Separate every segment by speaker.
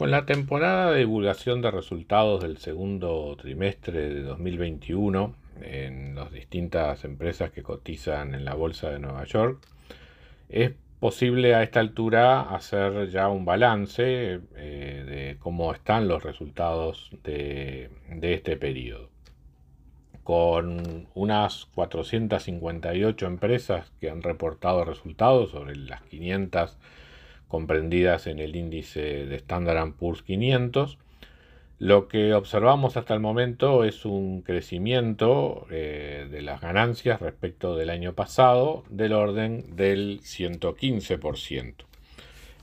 Speaker 1: Con la temporada de divulgación de resultados del segundo trimestre de 2021 en las distintas empresas que cotizan en la Bolsa de Nueva York, es posible a esta altura hacer ya un balance eh, de cómo están los resultados de, este periodo. Con unas 458 empresas que han reportado resultados sobre las 500 comprendidas en el índice de Standard Poor's 500. Lo que observamos hasta el momento es un crecimiento eh, de las ganancias respecto del año pasado del orden del 115%.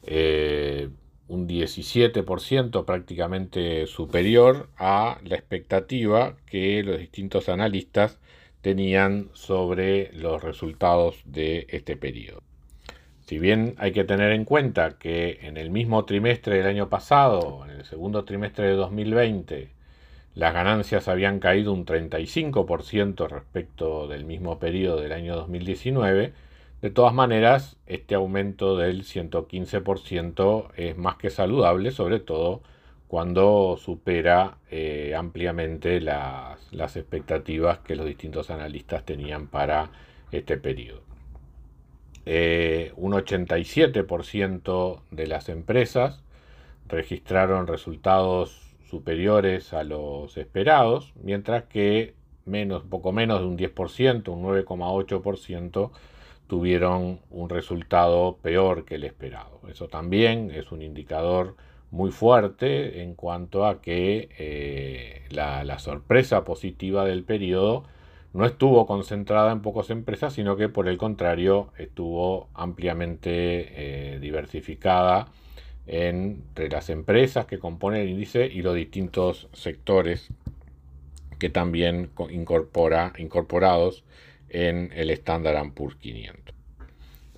Speaker 1: Eh, un 17% prácticamente superior a la expectativa que los distintos analistas tenían sobre los resultados de este periodo. Si bien hay que tener en cuenta que en el mismo trimestre del año pasado, en el segundo trimestre de 2020, las ganancias habían caído un 35% respecto del mismo periodo del año 2019, de todas maneras, este aumento del 115% es más que saludable, sobre todo cuando supera eh, ampliamente las, las expectativas que los distintos analistas tenían para este periodo. Eh, un 87% de las empresas registraron resultados superiores a los esperados, mientras que menos, poco menos de un 10%, un 9,8%, tuvieron un resultado peor que el esperado. Eso también es un indicador muy fuerte en cuanto a que eh, la, la sorpresa positiva del periodo no estuvo concentrada en pocas empresas, sino que por el contrario estuvo ampliamente eh, diversificada entre las empresas que componen el índice y los distintos sectores que también incorpora, incorporados en el Standard Poor's 500.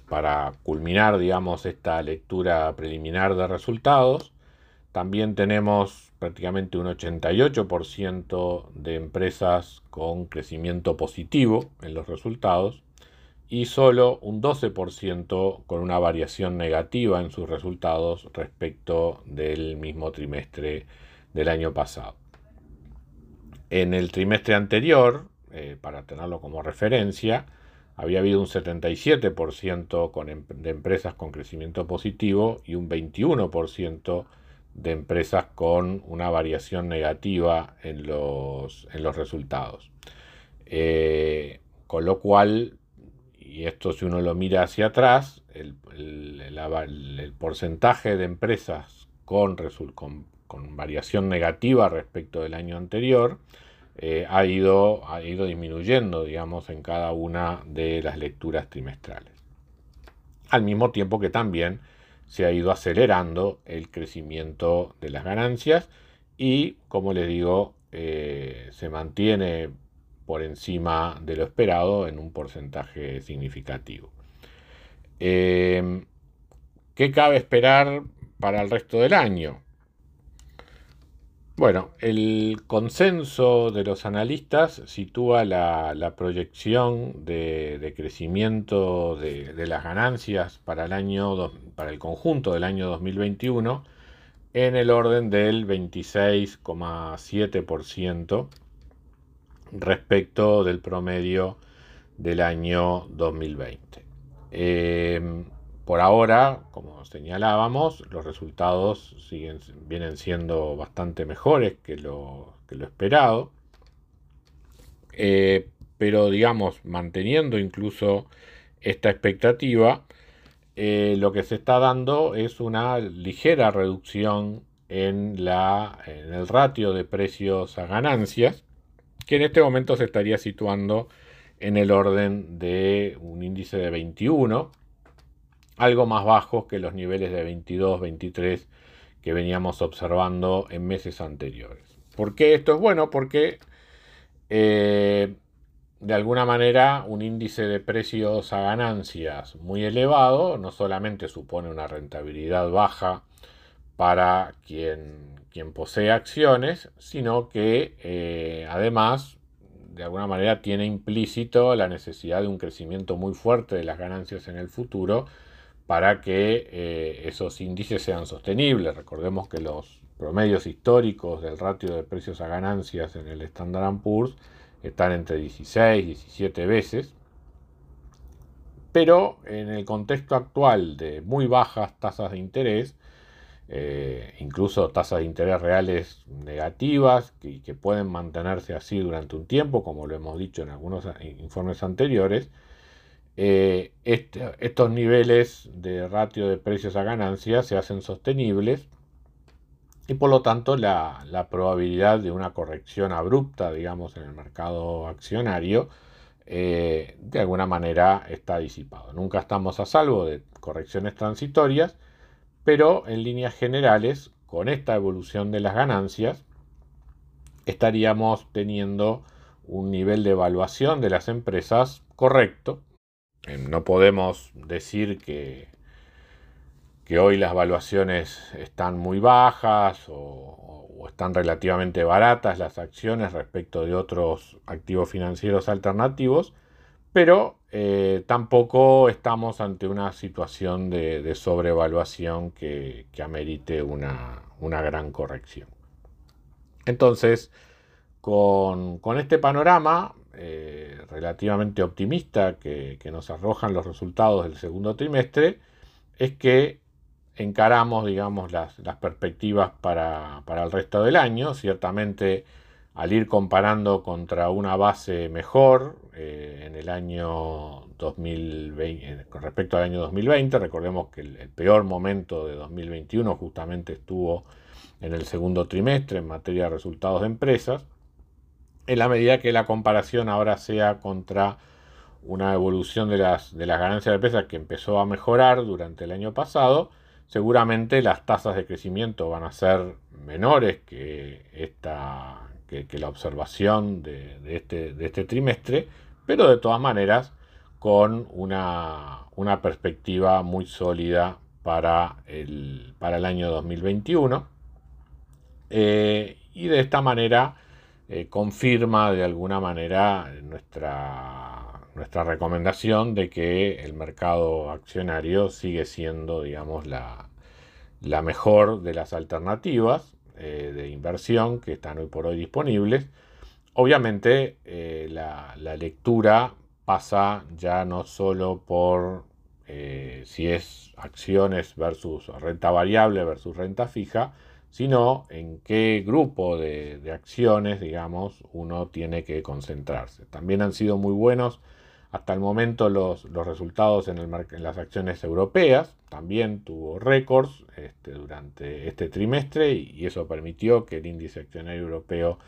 Speaker 1: Para culminar, digamos, esta lectura preliminar de resultados, también tenemos prácticamente un 88% de empresas con crecimiento positivo en los resultados y solo un 12% con una variación negativa en sus resultados respecto del mismo trimestre del año pasado. En el trimestre anterior, eh, para tenerlo como referencia, había habido un 77% con em-, de empresas con crecimiento positivo y un 21% de empresas con una variación negativa en los, en los resultados. con lo cual, y esto si uno lo mira hacia atrás, el, porcentaje de empresas con, con, con, variación negativa respecto del año anterior eh, ha, ido, ha ido disminuyendo, digamos, en cada una de las lecturas trimestrales. Al mismo tiempo que también se ha ido acelerando el crecimiento de las ganancias y, como les digo, eh, se mantiene por encima de lo esperado en un porcentaje significativo. Eh, ¿Qué cabe esperar para el resto del año? Bueno, el consenso de los analistas sitúa la, proyección de, crecimiento de, las ganancias para el, año, para el conjunto del año 2021 en el orden del 26,7% respecto del promedio del año 2020. Por ahora, como señalábamos, los resultados siguen, vienen siendo bastante mejores que lo, lo esperado. Eh, pero digamos, manteniendo incluso esta expectativa, eh, lo que se está dando es una ligera reducción en, la, en el ratio de precios a ganancias, que en este momento se estaría situando en el orden de un índice de 21, algo más bajos que los niveles de 22, 23 que veníamos observando en meses anteriores. ¿Por qué esto es bueno? Porque eh, de alguna manera un índice de precios a ganancias muy elevado no solamente supone una rentabilidad baja para quien, quien posee acciones, sino que eh, además de alguna manera tiene implícito la necesidad de un crecimiento muy fuerte de las ganancias en el futuro para que eh, esos índices sean sostenibles. Recordemos que los promedios históricos del ratio de precios a ganancias en el Standard Poor's están entre 16 y 17 veces, pero en el contexto actual de muy bajas tasas de interés, eh, incluso tasas de interés reales negativas y que, pueden mantenerse así durante un tiempo, como lo hemos dicho en algunos informes anteriores, eh, este, estos niveles de ratio de precios a ganancias se hacen sostenibles y por lo tanto la, probabilidad de una corrección abrupta, digamos, en el mercado accionario, eh, de alguna manera está disipado. Nunca estamos a salvo de correcciones transitorias, pero en líneas generales, con esta evolución de las ganancias, estaríamos teniendo un nivel de evaluación de las empresas correcto. Eh, no podemos decir que que hoy las valuaciones están muy bajas o, están relativamente baratas las acciones respecto de otros activos financieros alternativos, pero eh, tampoco estamos ante una situación de, sobrevaluación que, amerite una, gran corrección. Entonces, con, este panorama eh, relativamente optimista que, nos arrojan los resultados del segundo trimestre, es que encaramos, digamos, las, perspectivas para, el resto del año. Ciertamente, al ir comparando contra una base mejor eh, en el año 2020, con respecto al año 2020, recordemos que el, peor momento de 2021 justamente estuvo en el segundo trimestre en materia de resultados de empresas. En la medida que la comparación ahora sea contra una evolución de las, de las ganancias de empresas que empezó a mejorar durante el año pasado, seguramente las tasas de crecimiento van a ser menores que, esta, que, la observación de, este, de, este, trimestre, pero de todas maneras con una, perspectiva muy sólida para el, para el año 2021. Eh, y de esta manera eh, confirma de alguna manera nuestra nuestra recomendación de que el mercado accionario sigue siendo, digamos, la, mejor de las alternativas eh, de inversión que están hoy por hoy disponibles. Obviamente eh, la, lectura pasa ya no solo por si es acciones versus renta variable versus renta fija, sino en qué grupo de, de acciones, digamos, uno tiene que concentrarse. También han sido muy buenos hasta el momento los, resultados en, el, en, las acciones europeas también tuvo récords este, durante este trimestre y, eso permitió que el índice accionario europeo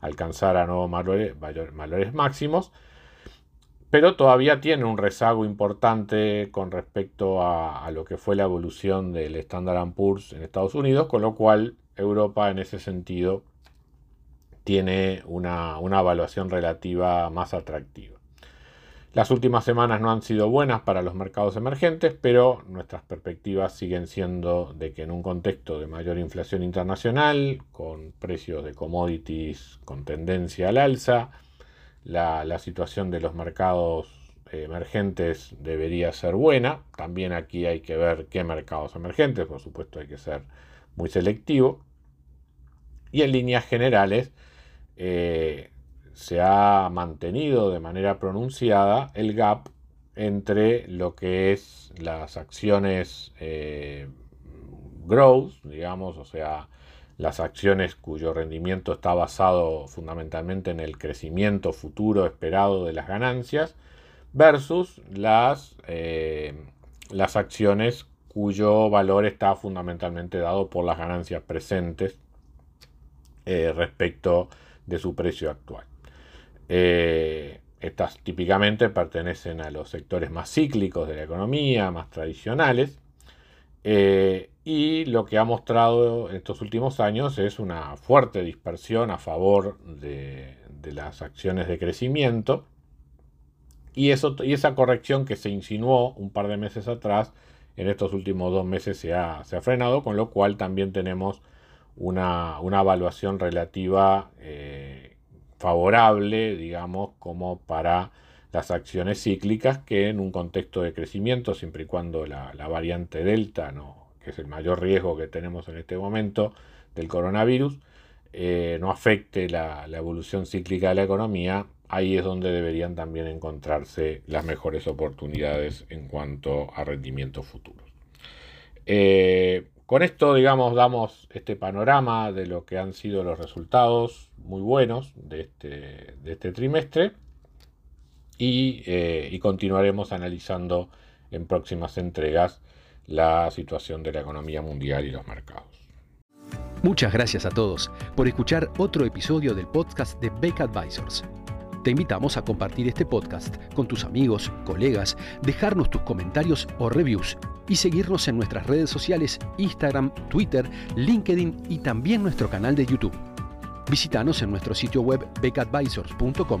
Speaker 1: alcanzara nuevos valores, máximos, pero todavía tiene un rezago importante con respecto a, lo que fue la evolución del Standard Poor's en Estados Unidos, con lo cual Europa en ese sentido tiene una, una evaluación relativa más atractiva. Las últimas semanas no han sido buenas para los mercados emergentes, pero nuestras perspectivas siguen siendo de que en un contexto de mayor inflación internacional, con precios de commodities con tendencia al alza, la, situación de los mercados emergentes debería ser buena. También aquí hay que ver qué mercados emergentes, por supuesto hay que ser muy selectivo. Y en líneas generales, eh, se ha mantenido de manera pronunciada el gap entre lo que es las acciones eh, growth, digamos, o sea, las acciones cuyo rendimiento está basado fundamentalmente en el crecimiento futuro esperado de las ganancias, versus las, eh, las acciones cuyo valor está fundamentalmente dado por las ganancias presentes eh, respecto de su precio actual. Eh, estas típicamente pertenecen a los sectores más cíclicos de la economía, más tradicionales. Eh, y lo que ha mostrado en estos últimos años es una fuerte dispersión a favor de, las acciones de crecimiento. Y, eso, y esa corrección que se insinuó un par de meses atrás, en estos últimos dos meses se ha, frenado, con lo cual también tenemos una, evaluación relativa eh, favorable, digamos, como para las acciones cíclicas que en un contexto de crecimiento, siempre y cuando la, variante Delta, no, que es el mayor riesgo que tenemos en este momento del coronavirus, eh, no afecte la, evolución cíclica de la economía, ahí es donde deberían también encontrarse las mejores oportunidades en cuanto a rendimientos futuros. Eh, con esto, digamos, damos este panorama de lo que han sido los resultados muy buenos de este, de este trimestre y, eh, y continuaremos analizando en próximas entregas la situación de la economía mundial y los mercados.
Speaker 2: Muchas gracias a todos por escuchar otro episodio del podcast de Beck Advisors. Te invitamos a compartir este podcast con tus amigos, colegas, dejarnos tus comentarios o reviews y seguirnos en nuestras redes sociales Instagram, Twitter, LinkedIn y también nuestro canal de YouTube. Visítanos en nuestro sitio web becadvisors.com